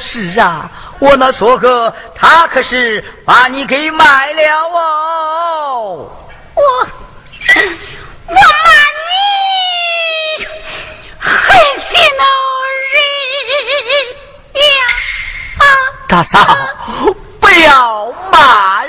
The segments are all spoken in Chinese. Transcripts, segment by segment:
是啊，我那说哥他可是把你给卖了哦。我我骂你狠心的人呀！啊，大嫂，不要骂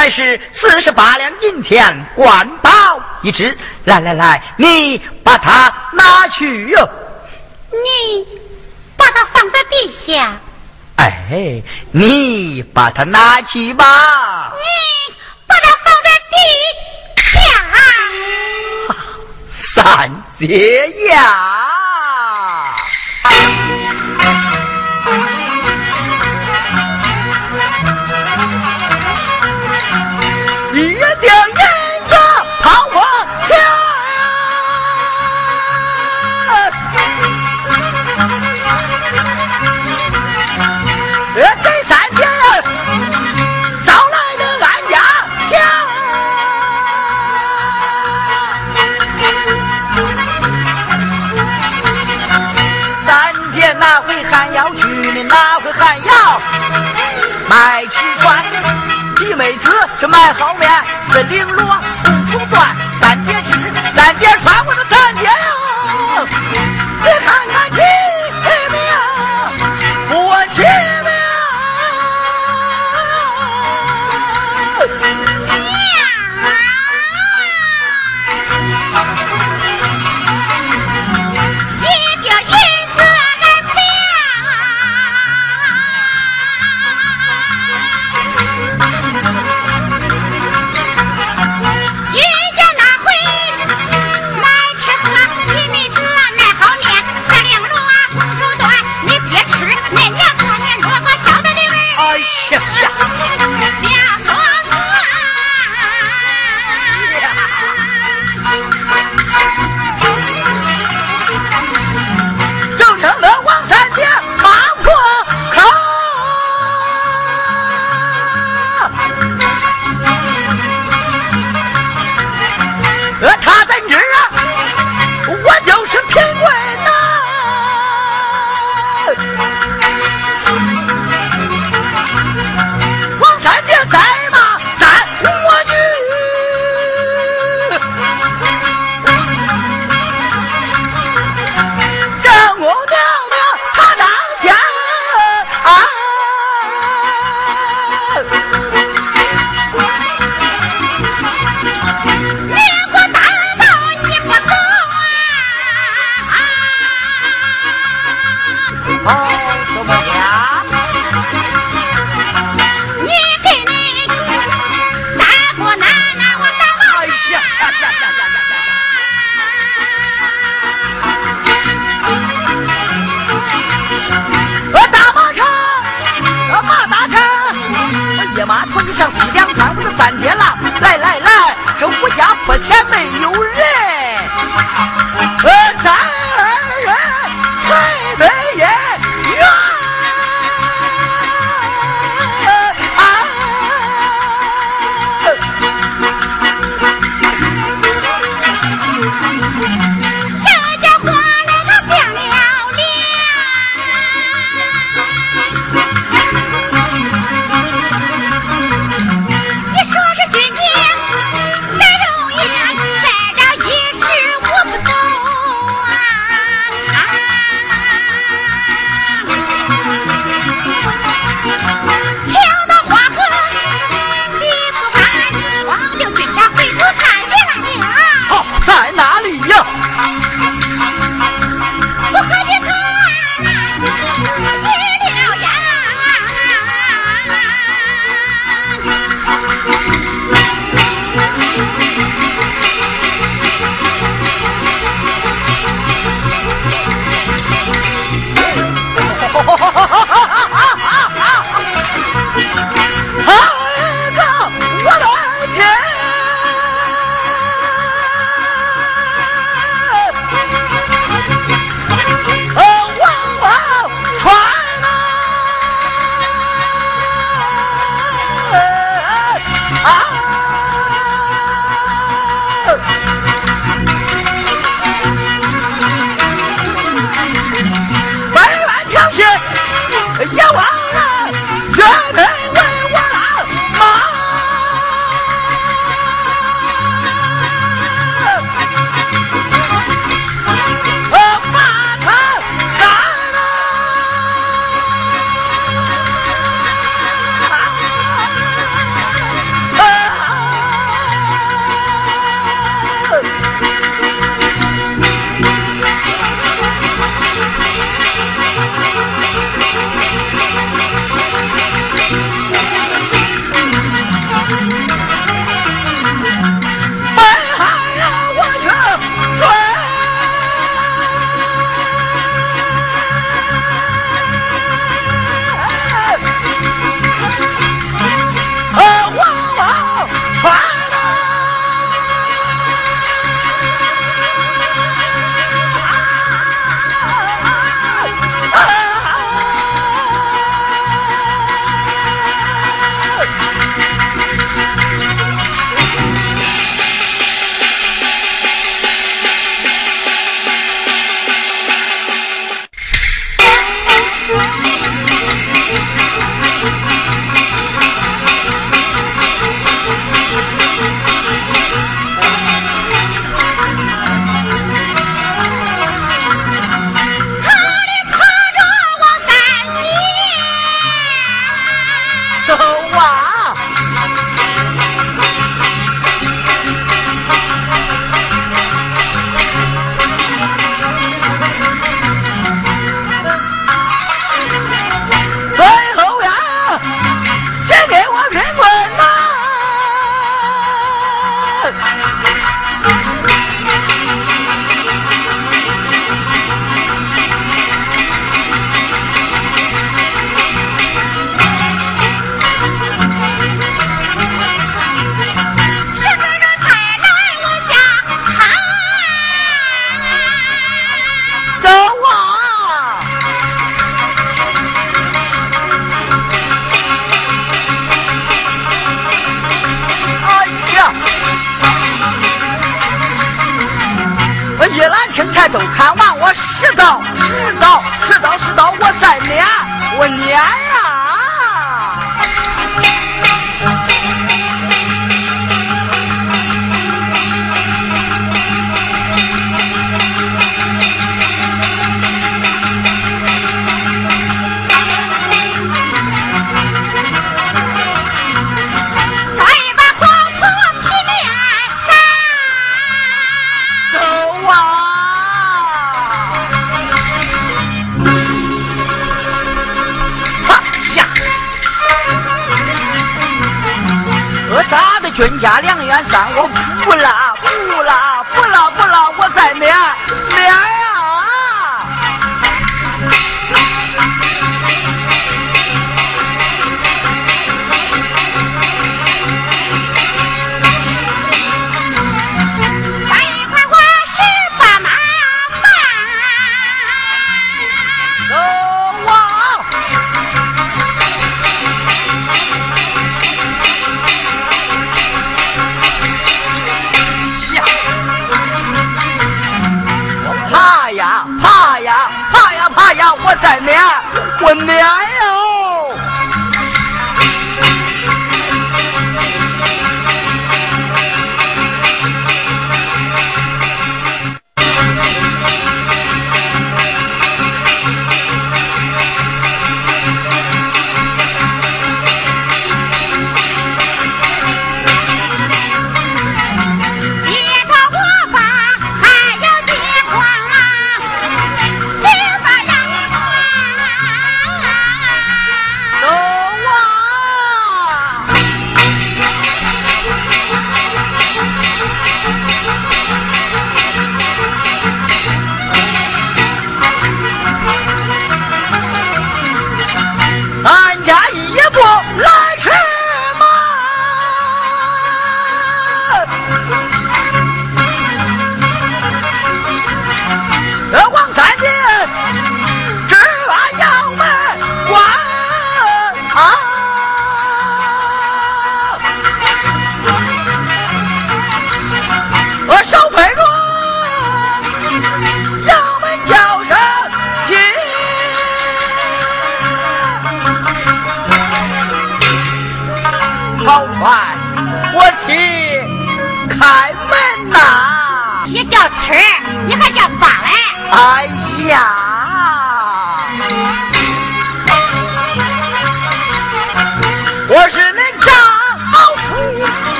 乃是四十八两银钱，官宝一只。来来来，你把它拿去哟。你把它放在地下。哎，你把它拿去吧。你把它放在地下。三姐呀。卖吃穿，弟妹子去卖好面，是绫罗红绸缎，三姐吃，三姐穿，我说 canción.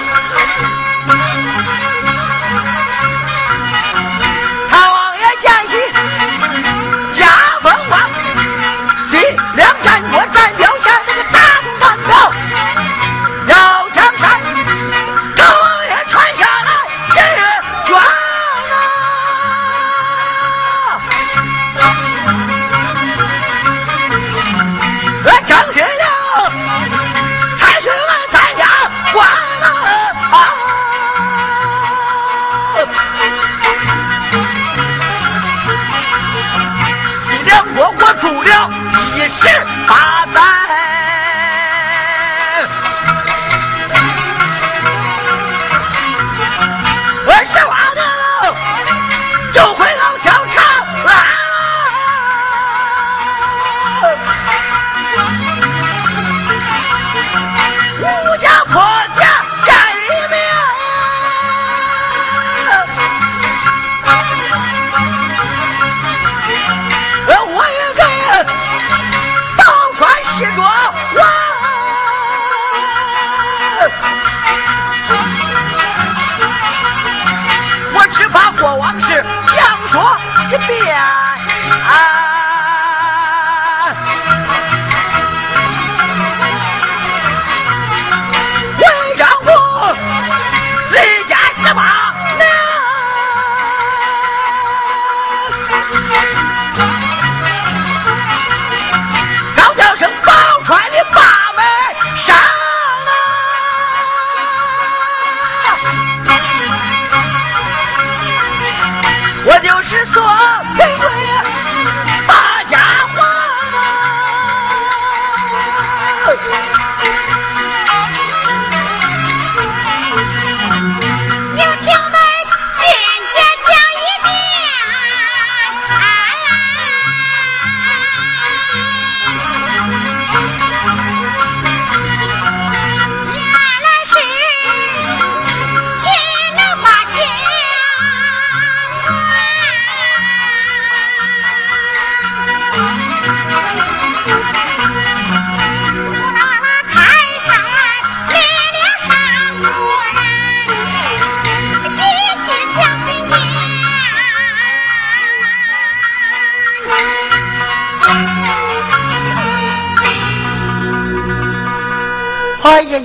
Thank you.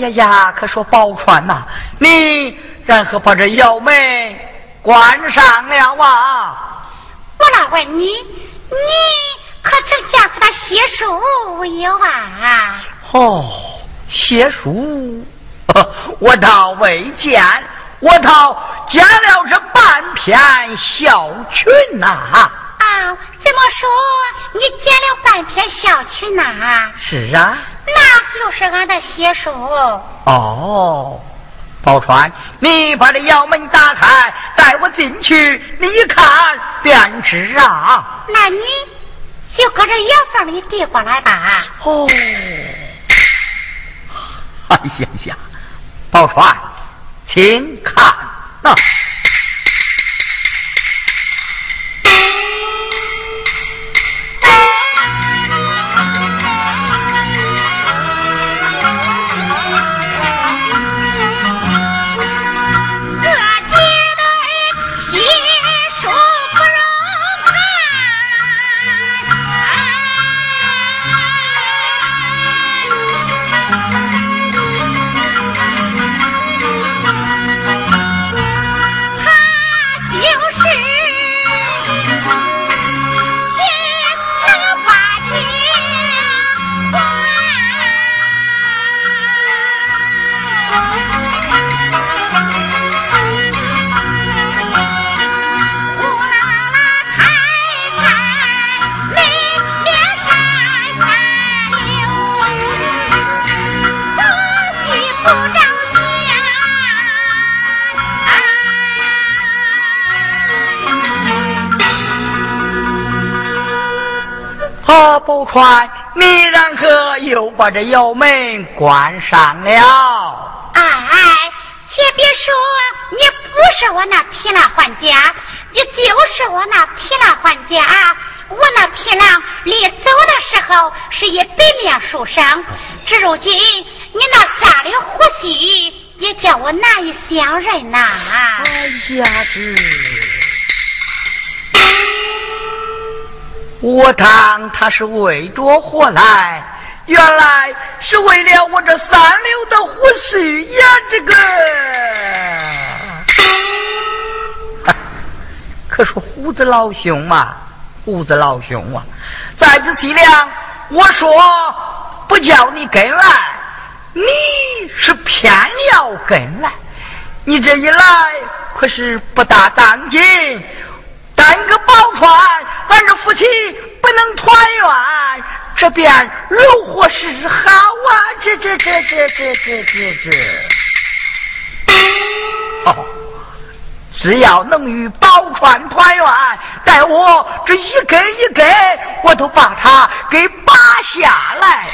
呀呀！可说宝钏呐，你然后把这窑门关上了啊？我老问你，你可曾见过他写书没有啊？哦，写书，我倒未见，我倒见了这半篇小群呐。啊，怎么说你见了半篇小群呐？是啊。那就是俺的写书哦，宝钏，你把这窑门打开，带我进去，你一看便知啊。那你就搁这窑房里递过来吧。哦，哎呀呀，宝钏，请看呐。宝钏，你然何又把这窑门关上了？哎，且别说你不是我那皮郎还家，你就是我那皮郎还家。我那皮囊临走的时候是一百面书生，至如今你那三的呼吸，也叫我难以相认呐。哎呀，这。我当他是为着何来？原来是为了我这三绺的胡须呀！这个，可是胡子老兄嘛，胡子老兄啊，在此西凉，我说不叫你跟来，你是偏要跟来，你这一来可是不大当紧。三个宝钏，咱这夫妻不能团圆，这便如何是好啊？这这这这这这这这！哦，只要能与宝钏团圆，待我这一根一根，我都把它给拔下来。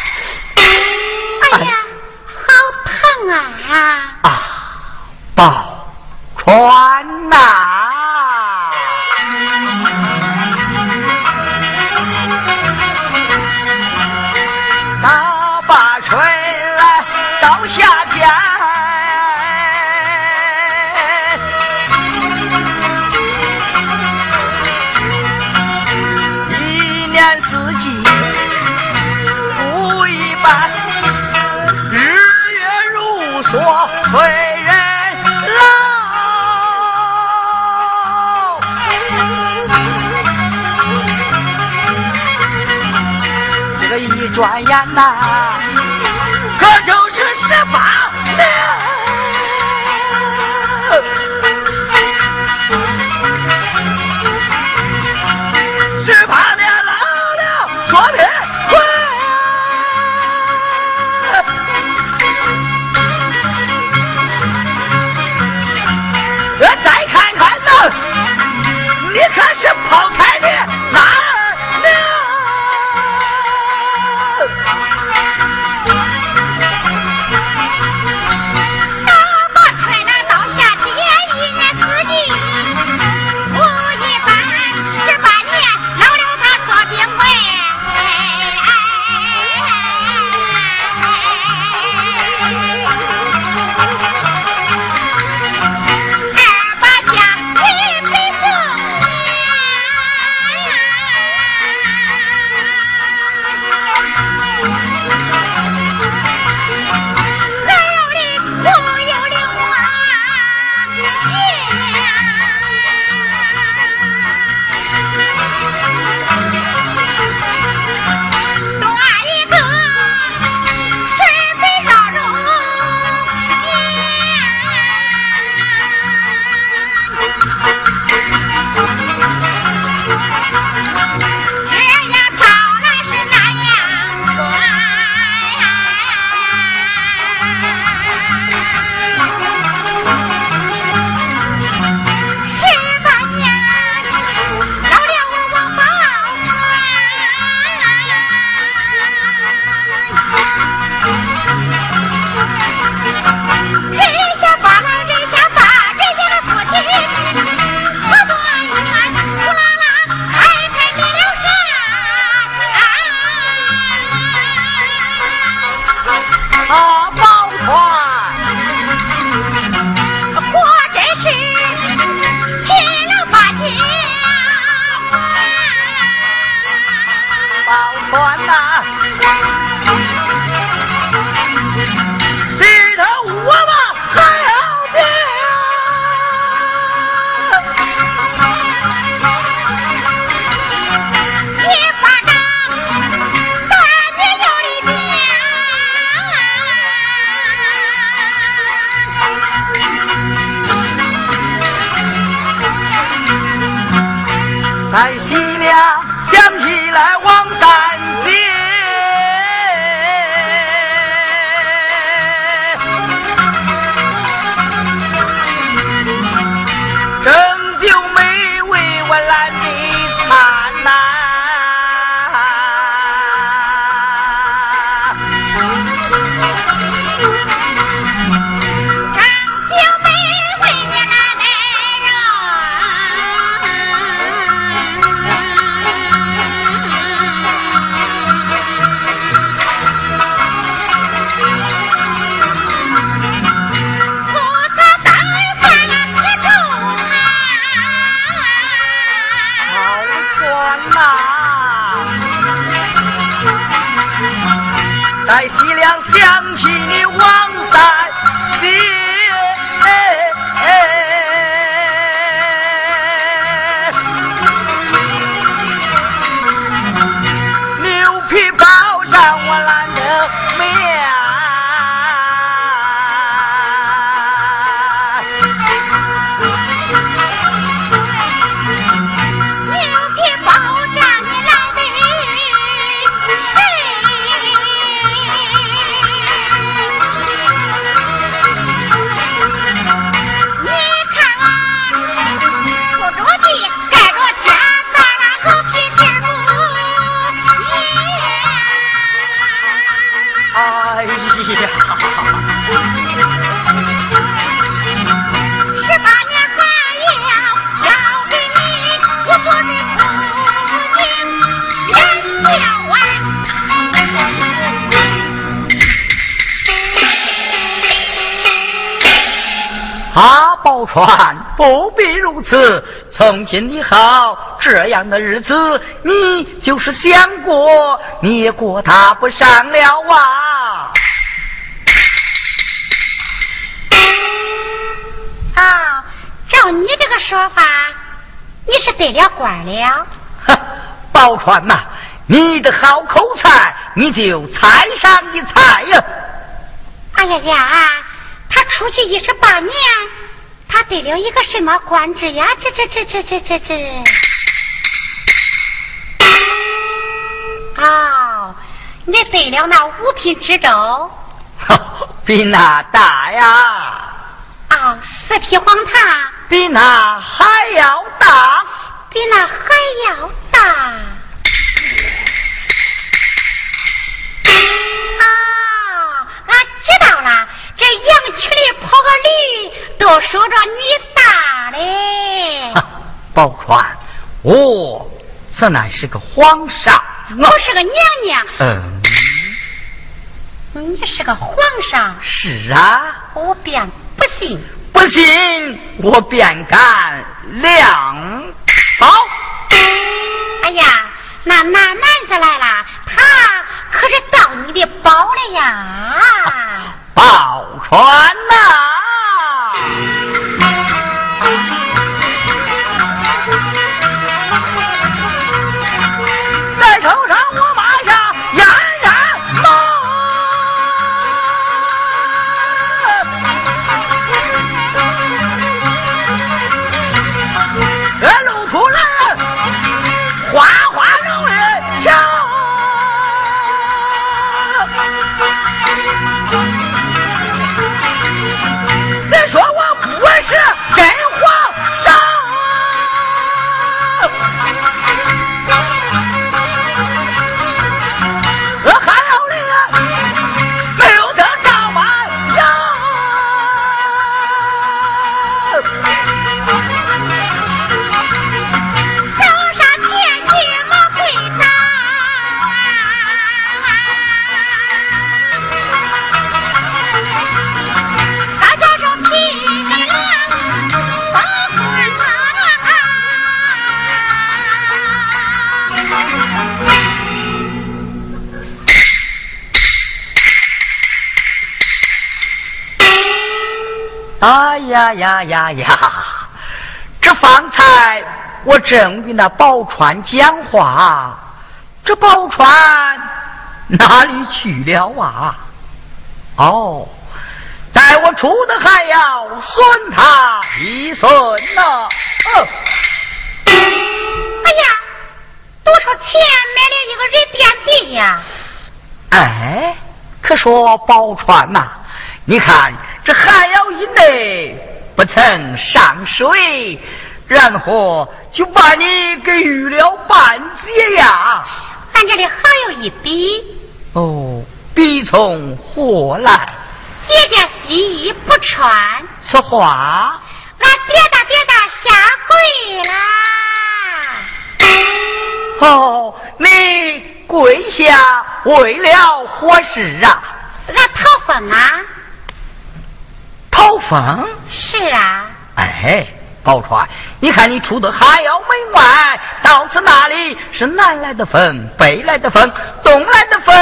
哎呀，好疼啊！啊，宝钏呐！我呀呐如此。从今以后，这样的日子，你就是想过，你也过他不上了啊！啊，照你这个说法，你是得了官了。哼，宝钏呐，你的好口才，你就猜上一猜呀！哎呀呀！他出去一十八年，他得了一个什么官职呀？这这这这这这这！哦，你得了那五品知州，比那大呀！啊，四匹黄塔，比那还要大，比那还要大。这羊群里跑个驴，都说着你大嘞。宝钏，我这乃是个皇上，我是个娘娘。嗯，你是个皇上。是啊，我便不信。不信，我便敢亮宝。哎呀，那那男子来了，他可是盗你的宝了呀！宝船呐！啊呀呀呀呀！这方才我正与那宝钏讲话，这宝钏哪里去了啊？哦，待我出的还要损他一损呐！哦，哎呀，多少钱买了一个人垫地呀？哎，可说宝钏呐，你看。这寒窑以内不曾上水，然后就把你给遇了半截呀？俺这里还有一笔。哦，笔从何来？姐姐洗衣不穿。此话，俺别大别大下跪啦。哦，你跪下为了何事啊？俺讨婚啊。讨风是啊，哎，宝钏，你看你出的还要门外，到此那里是南来的风，北来的风，东来的风，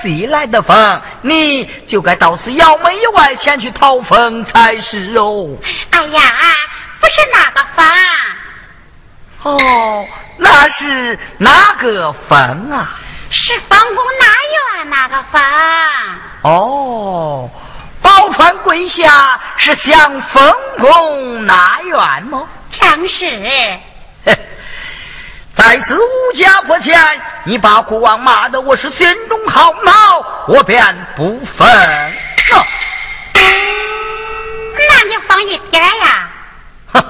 西来的风，你就该到此窑门以外前去讨风才是哦。哎呀，不是那个风，哦，那是哪个风啊？是方公南院那个风。哦。宝钏跪下是向封公纳怨吗？正是。在此无家破前，你把国王骂得我是心中好恼，我便不分。那你放一点呀？哼，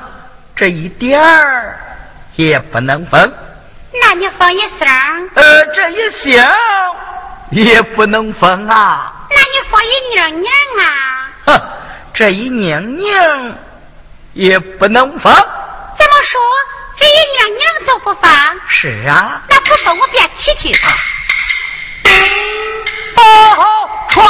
这一点儿也不能分。那你放一声？呃，这一声也不能分啊。那你放一娘娘啊？哼，这一娘娘也不能放。怎么说？这一娘娘都不放？是啊。那不放我便起去。哦，传。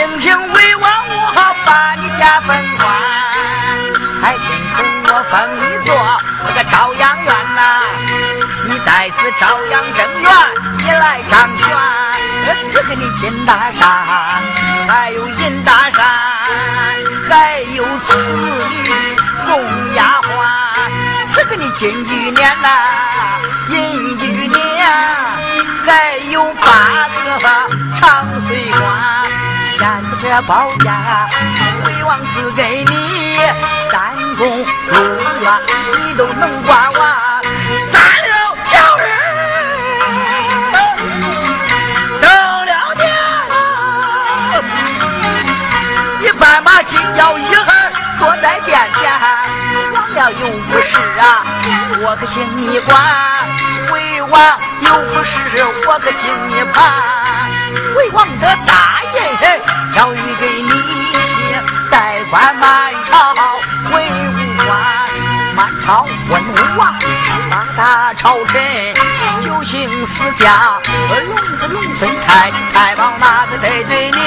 听听魏王，我好把你家分官，还天疼我封你做那个朝阳院呐、你在此朝阳正院，你来掌权，赐给你金大山，还有银大山，还有四女红丫鬟，赐给你金玉年呐、银玉年，还有八个长水官。报价，魏王赐给你三宫六院，你都能管完。三六九日，等了年，你斑马金腰一儿坐在殿前，王了有不是啊，我可请你管；魏王有不是，我可请你盘。魏王的大印。教育给你，代管满朝为武官，满朝文武王，八大朝臣九姓私家，龙子龙孙太，太保那个得罪你。